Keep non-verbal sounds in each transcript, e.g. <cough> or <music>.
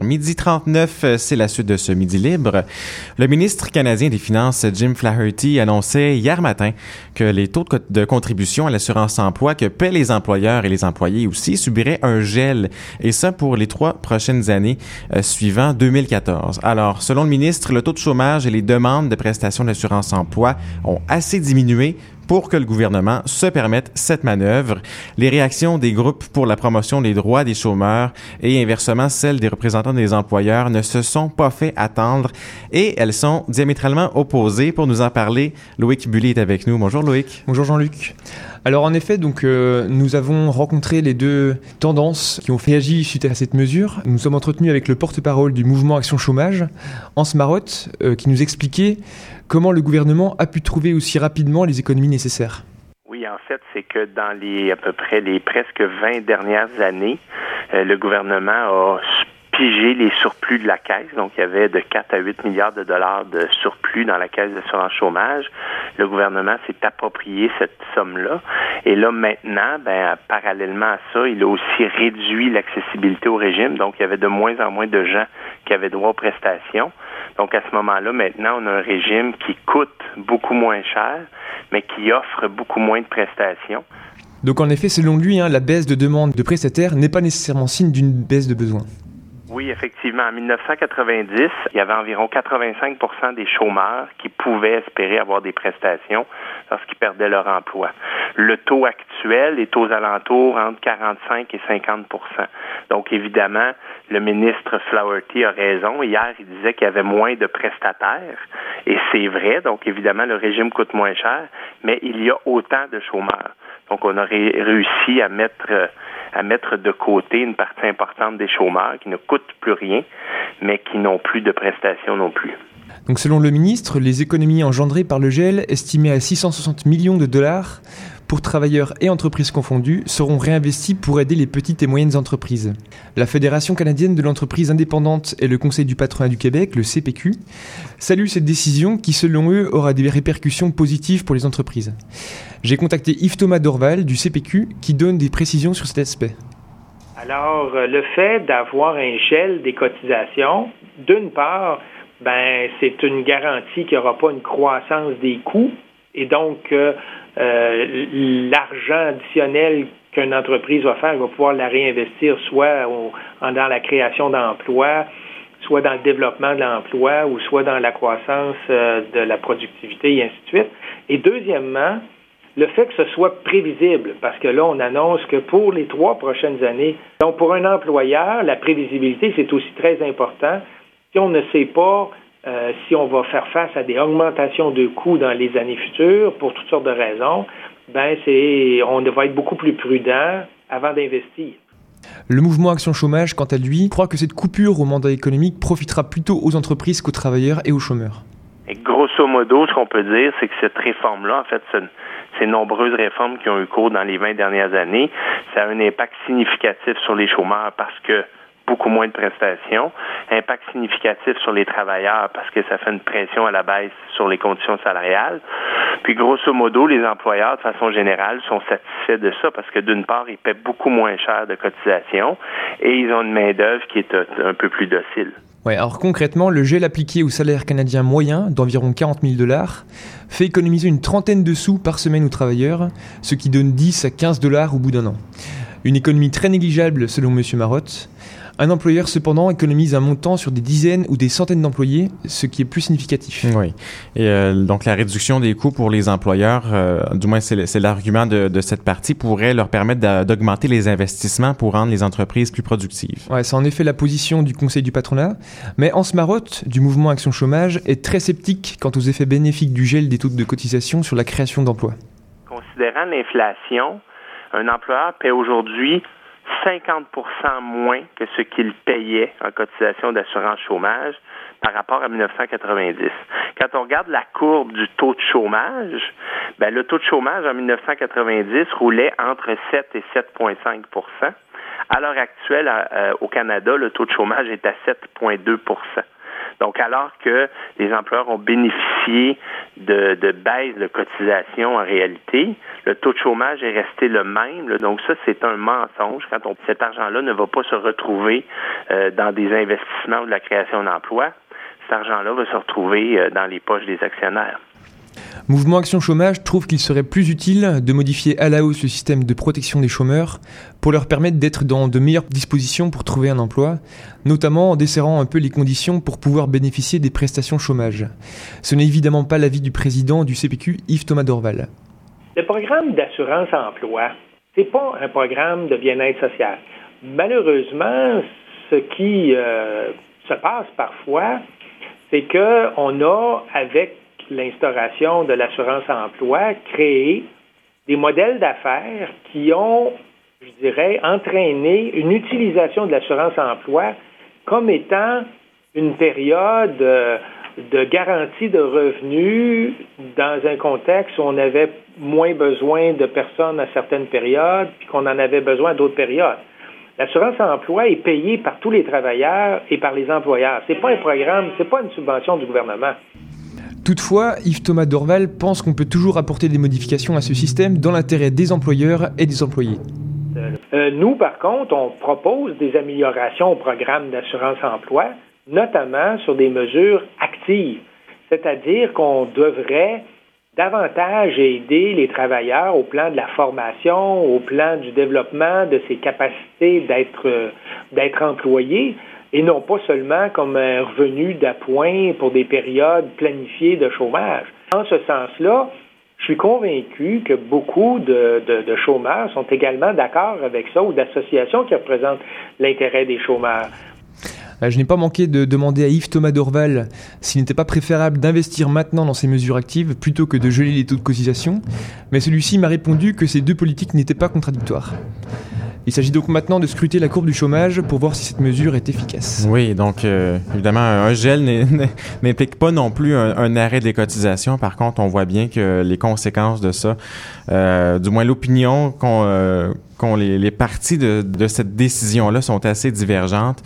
Midi 39, euh, c'est la suite de ce Midi libre. Le ministre canadien des Finances, Jim Flaherty, annonçait hier matin que les taux de contribution à l'assurance emploi que paient les employeurs et les employés aussi subiraient un gel, et ça pour les trois prochaines années euh, suivant 2014. Alors, selon le ministre, le taux de chômage et les demandes de prestations d'assurance emploi ont assez diminué pour que le gouvernement se permette cette manœuvre. Les réactions des groupes pour la promotion des droits des chômeurs et inversement celles des représentants des employeurs ne se sont pas fait attendre et elles sont diamétralement opposées. Pour nous en parler, Loïc Bully est avec nous. Bonjour Loïc. Bonjour Jean-Luc. Alors en effet, donc euh, nous avons rencontré les deux tendances qui ont agir suite à cette mesure. Nous sommes entretenus avec le porte-parole du mouvement Action Chômage, Hans Marotte, euh, qui nous expliquait comment le gouvernement a pu trouver aussi rapidement les économies nécessaires. Oui, en fait, c'est que dans les à peu près les presque 20 dernières années, euh, le gouvernement a piger les surplus de la caisse. Donc, il y avait de 4 à 8 milliards de dollars de surplus dans la caisse d'assurance chômage. Le gouvernement s'est approprié cette somme-là. Et là, maintenant, ben, parallèlement à ça, il a aussi réduit l'accessibilité au régime. Donc, il y avait de moins en moins de gens qui avaient droit aux prestations. Donc, à ce moment-là, maintenant, on a un régime qui coûte beaucoup moins cher, mais qui offre beaucoup moins de prestations. Donc, en effet, selon lui, hein, la baisse de demande de prestataires n'est pas nécessairement signe d'une baisse de besoins. Effectivement. En 1990, il y avait environ 85% des chômeurs qui pouvaient espérer avoir des prestations lorsqu'ils perdaient leur emploi. Le taux actuel est aux alentours entre 45 et 50% Donc, évidemment, le ministre Flowerty a raison. Hier, il disait qu'il y avait moins de prestataires. Et c'est vrai. Donc, évidemment, le régime coûte moins cher, mais il y a autant de chômeurs. Donc, on aurait réussi à mettre à mettre de côté une partie importante des chômeurs qui ne coûtent plus rien, mais qui n'ont plus de prestations non plus. Donc selon le ministre, les économies engendrées par le gel, estimées à 660 millions de dollars pour travailleurs et entreprises confondus, seront réinvesties pour aider les petites et moyennes entreprises. La Fédération canadienne de l'entreprise indépendante et le Conseil du patronat du Québec, le CPQ, saluent cette décision qui, selon eux, aura des répercussions positives pour les entreprises. J'ai contacté Yves Thomas Dorval du CPQ qui donne des précisions sur cet aspect. Alors, euh, le fait d'avoir un gel des cotisations, d'une part, ben, c'est une garantie qu'il n'y aura pas une croissance des coûts et donc euh, l'argent additionnel qu'une entreprise va faire, va pouvoir la réinvestir soit dans la création d'emplois, soit dans le développement de l'emploi ou soit dans la croissance euh, de la productivité et ainsi de suite. Et deuxièmement, le fait que ce soit prévisible, parce que là, on annonce que pour les trois prochaines années, donc pour un employeur, la prévisibilité, c'est aussi très important. Si on ne sait pas euh, si on va faire face à des augmentations de coûts dans les années futures, pour toutes sortes de raisons, ben c'est, on va être beaucoup plus prudent avant d'investir. Le mouvement Action Chômage, quant à lui, croit que cette coupure au mandat économique profitera plutôt aux entreprises qu'aux travailleurs et aux chômeurs. Et grosso modo, ce qu'on peut dire, c'est que cette réforme-là, en fait, ces nombreuses réformes qui ont eu cours dans les 20 dernières années, ça a un impact significatif sur les chômeurs parce que beaucoup moins de prestations. Impact significatif sur les travailleurs parce que ça fait une pression à la baisse sur les conditions salariales. Puis grosso modo, les employeurs, de façon générale, sont satisfaits de ça parce que d'une part, ils paient beaucoup moins cher de cotisations et ils ont une main-d'œuvre qui est un peu plus docile. Ouais, alors concrètement, le gel appliqué au salaire canadien moyen d'environ 40 000 dollars fait économiser une trentaine de sous par semaine aux travailleurs, ce qui donne 10 à 15 dollars au bout d'un an. Une économie très négligeable selon M. Marotte. Un employeur, cependant, économise un montant sur des dizaines ou des centaines d'employés, ce qui est plus significatif. Oui. Et euh, donc, la réduction des coûts pour les employeurs, euh, du moins c'est l'argument de, de, cette partie, pourrait leur permettre d'augmenter les investissements pour rendre les entreprises plus productives. Ouais, c'est en effet la position du Conseil du patronat. Mais Hans Marotte, du mouvement Action Chômage, est très sceptique quant aux effets bénéfiques du gel des taux de cotisation sur la création d'emplois. Considérant l'inflation, un employeur paie aujourd'hui 50% moins que ce qu'il payait en cotisation d'assurance chômage par rapport à 1990. Quand on regarde la courbe du taux de chômage, ben, le taux de chômage en 1990 roulait entre 7 et 7,5% À l'heure actuelle, euh, au Canada, le taux de chômage est à 7,2% donc, alors que les employeurs ont bénéficié de, de, baisse de cotisation en réalité. Le taux de chômage est resté le même. donc ça, c'est un mensonge quand on, cet argent-là ne va pas se retrouver euh, dans des investissements ou de la création d'emplois. Cet argent-là va se retrouver euh, dans les poches des actionnaires. Mouvement Action Chômage trouve qu'il serait plus utile de modifier à la hausse le système de protection des chômeurs pour leur permettre d'être dans de meilleures dispositions pour trouver un emploi, notamment en desserrant un peu les conditions pour pouvoir bénéficier des prestations chômage. Ce n'est évidemment pas l'avis du président du CPQ, Yves Thomas Dorval. Le programme d'assurance emploi, c'est pas un programme de bien-être social. Malheureusement, ce qui euh, se passe parfois, c'est qu'on a, avec l'instauration de l'assurance-emploi, créé des modèles d'affaires qui ont, je dirais, entraîné une utilisation de l'assurance-emploi comme étant une période euh, de garantie de revenus dans un contexte où on avait moins besoin de personnes à certaines périodes, puis qu'on en avait besoin à d'autres périodes. L'assurance-emploi est payée par tous les travailleurs et par les employeurs. C'est pas un programme, c'est pas une subvention du gouvernement. Toutefois, Yves Thomas Dorval pense qu'on peut toujours apporter des modifications à ce système dans l'intérêt des employeurs et des employés. Euh, nous, par contre, on propose des améliorations au programme d'assurance-emploi, notamment sur des mesures actives, c'est-à-dire qu'on devrait davantage aider les travailleurs au plan de la formation, au plan du développement de ses capacités d'être euh, d'être employés, et non pas seulement comme un revenu d'appoint pour des périodes planifiées de chômage. En ce sens-là, je suis convaincu que beaucoup de, de, chômeurs sont également d'accord avec ça ou d'associations qui représentent l'intérêt des chômeurs. Euh, je n'ai pas manqué de demander à Yves Thomas Dorval s'il n'était pas préférable d'investir maintenant dans ces mesures actives plutôt que de geler les taux de cotisation, mais celui-ci m'a répondu que ces deux politiques n'étaient pas contradictoires. Il s'agit donc maintenant de scruter la courbe du chômage pour voir si cette mesure est efficace. Oui, donc euh, évidemment, un gel <laughs> n'implique pas non plus un, arrêt des cotisations. Par contre, on voit bien que les conséquences de ça, euh, du moins l'opinion qu'ont euh, les, les, parties de, de cette décision-là sont assez divergentes.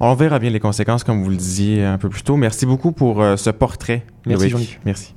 On verra bien les conséquences, comme vous le disiez un peu plus tôt. Merci beaucoup pour ce portrait. Merci.